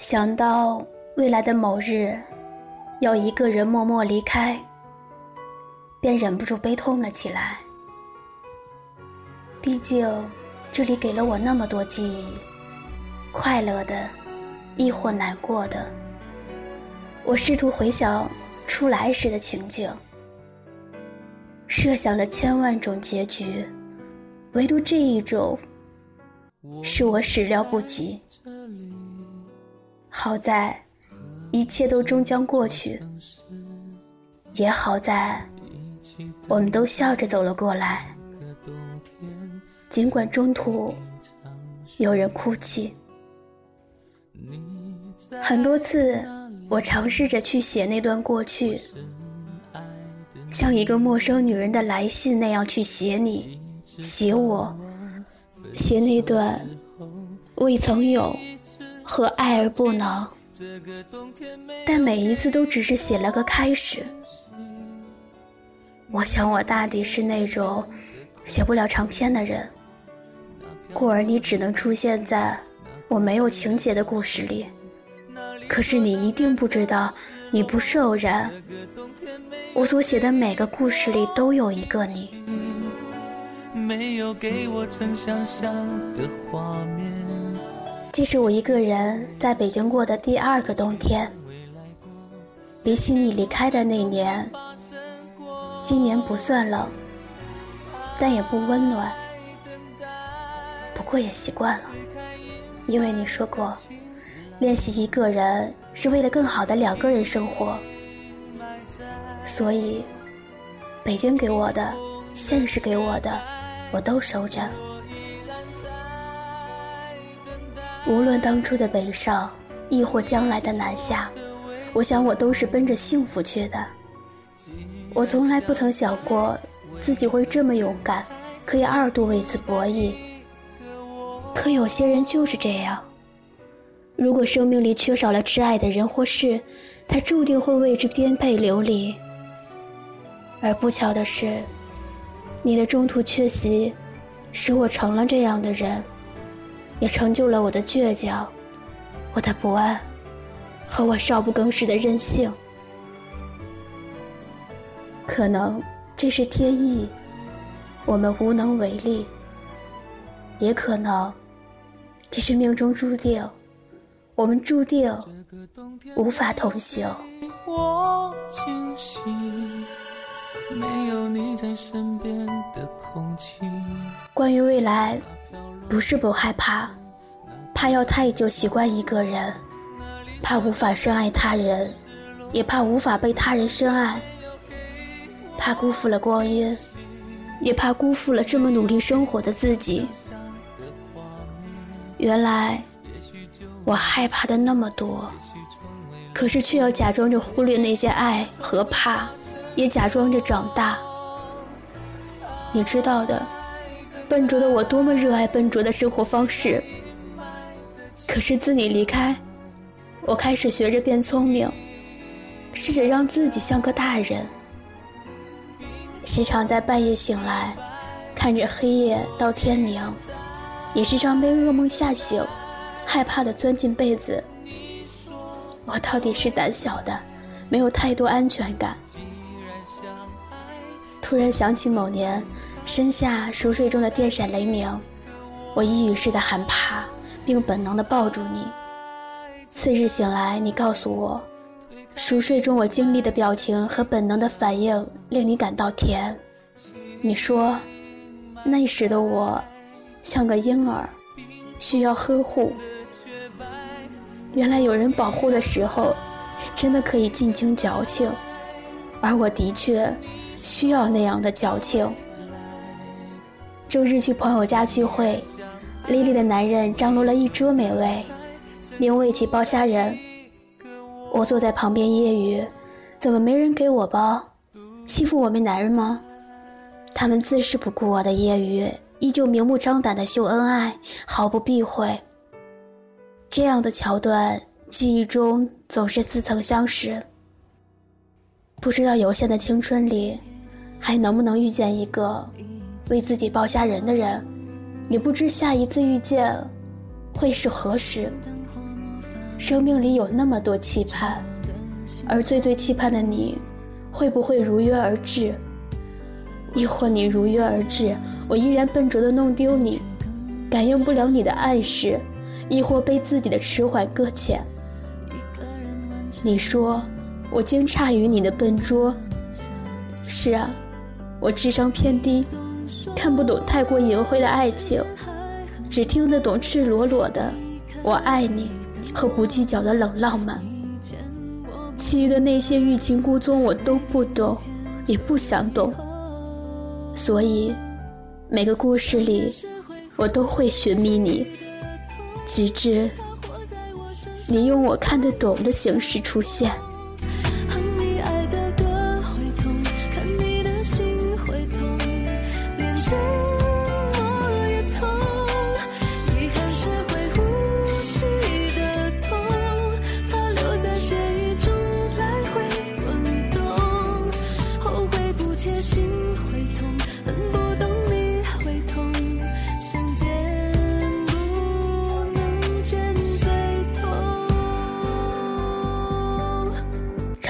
想到未来的某日，要一个人默默离开，便忍不住悲痛了起来。毕竟，这里给了我那么多记忆，快乐的，亦或难过的。我试图回想出来时的情景，设想了千万种结局，唯独这一种，是我始料不及。好在，一切都终将过去。也好在，我们都笑着走了过来。尽管中途有人哭泣，很多次我尝试着去写那段过去，像一个陌生女人的来信那样去写你，写我，写那段未曾有。和爱而不能，但每一次都只是写了个开始。我想我大抵是那种写不了长篇的人，故而你只能出现在我没有情节的故事里。可是你一定不知道，你不是偶然。我所写的每个故事里都有一个你。没有给我曾想象的画面。这是我一个人在北京过的第二个冬天，比起你离开的那年，今年不算冷，但也不温暖。不过也习惯了，因为你说过，练习一个人是为了更好的两个人生活，所以，北京给我的，现实给我的，我都收着。无论当初的北上，亦或将来的南下，我想我都是奔着幸福去的。我从来不曾想过自己会这么勇敢，可以二度为此博弈。可有些人就是这样。如果生命里缺少了挚爱的人或事，他注定会为之颠沛流离。而不巧的是，你的中途缺席，使我成了这样的人。也成就了我的倔强，我的不安，和我少不更事的任性。可能这是天意，我们无能为力；也可能这是命中注定，我们注定无法同行。关于未来。不是不害怕，怕要太久习惯一个人，怕无法深爱他人，也怕无法被他人深爱，怕辜负了光阴，也怕辜负了这么努力生活的自己。原来我害怕的那么多，可是却要假装着忽略那些爱和怕，也假装着长大。你知道的。笨拙的我多么热爱笨拙的生活方式，可是自你离开，我开始学着变聪明，试着让自己像个大人。时常在半夜醒来，看着黑夜到天明，也时常被噩梦吓醒，害怕的钻进被子。我到底是胆小的，没有太多安全感。突然想起某年。身下熟睡中的电闪雷鸣，我一语似的喊怕，并本能的抱住你。次日醒来，你告诉我，熟睡中我经历的表情和本能的反应令你感到甜。你说，那时的我像个婴儿，需要呵护。原来有人保护的时候，真的可以尽情矫情，而我的确需要那样的矫情。周日去朋友家聚会，丽丽的男人张罗了一桌美味，连我一起包虾仁。我坐在旁边揶揄：“怎么没人给我包？欺负我们男人吗？”他们自是不顾我的揶揄，依旧明目张胆的秀恩爱，毫不避讳。这样的桥段，记忆中总是似曾相识。不知道有限的青春里，还能不能遇见一个。为自己抱虾人的人，也不知下一次遇见会是何时。生命里有那么多期盼，而最最期盼的你，会不会如约而至？亦或你如约而至，我依然笨拙的弄丢你，感应不了你的暗示，亦或被自己的迟缓搁浅？你说我惊诧于你的笨拙。是啊，我智商偏低，看不懂太过隐晦的爱情，只听得懂赤裸裸的“我爱你”和不计较的冷浪漫。其余的那些欲擒故纵，我都不懂，也不想懂。所以，每个故事里，我都会寻觅你，直至你用我看得懂的形式出现。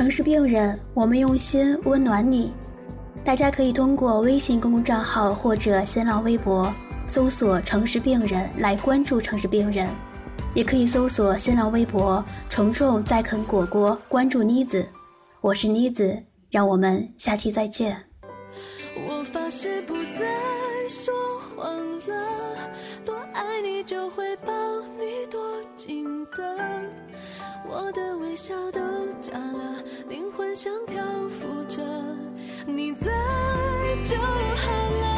城市病人，我们用心温暖你。大家可以通过微信公共账号或者新浪微博搜索“城市病人”来关注城市病人，也可以搜索新浪微博“虫虫在啃果果”关注妮子。我是妮子，让我们下期再见。我发誓不再说谎了，多爱你就会就好了。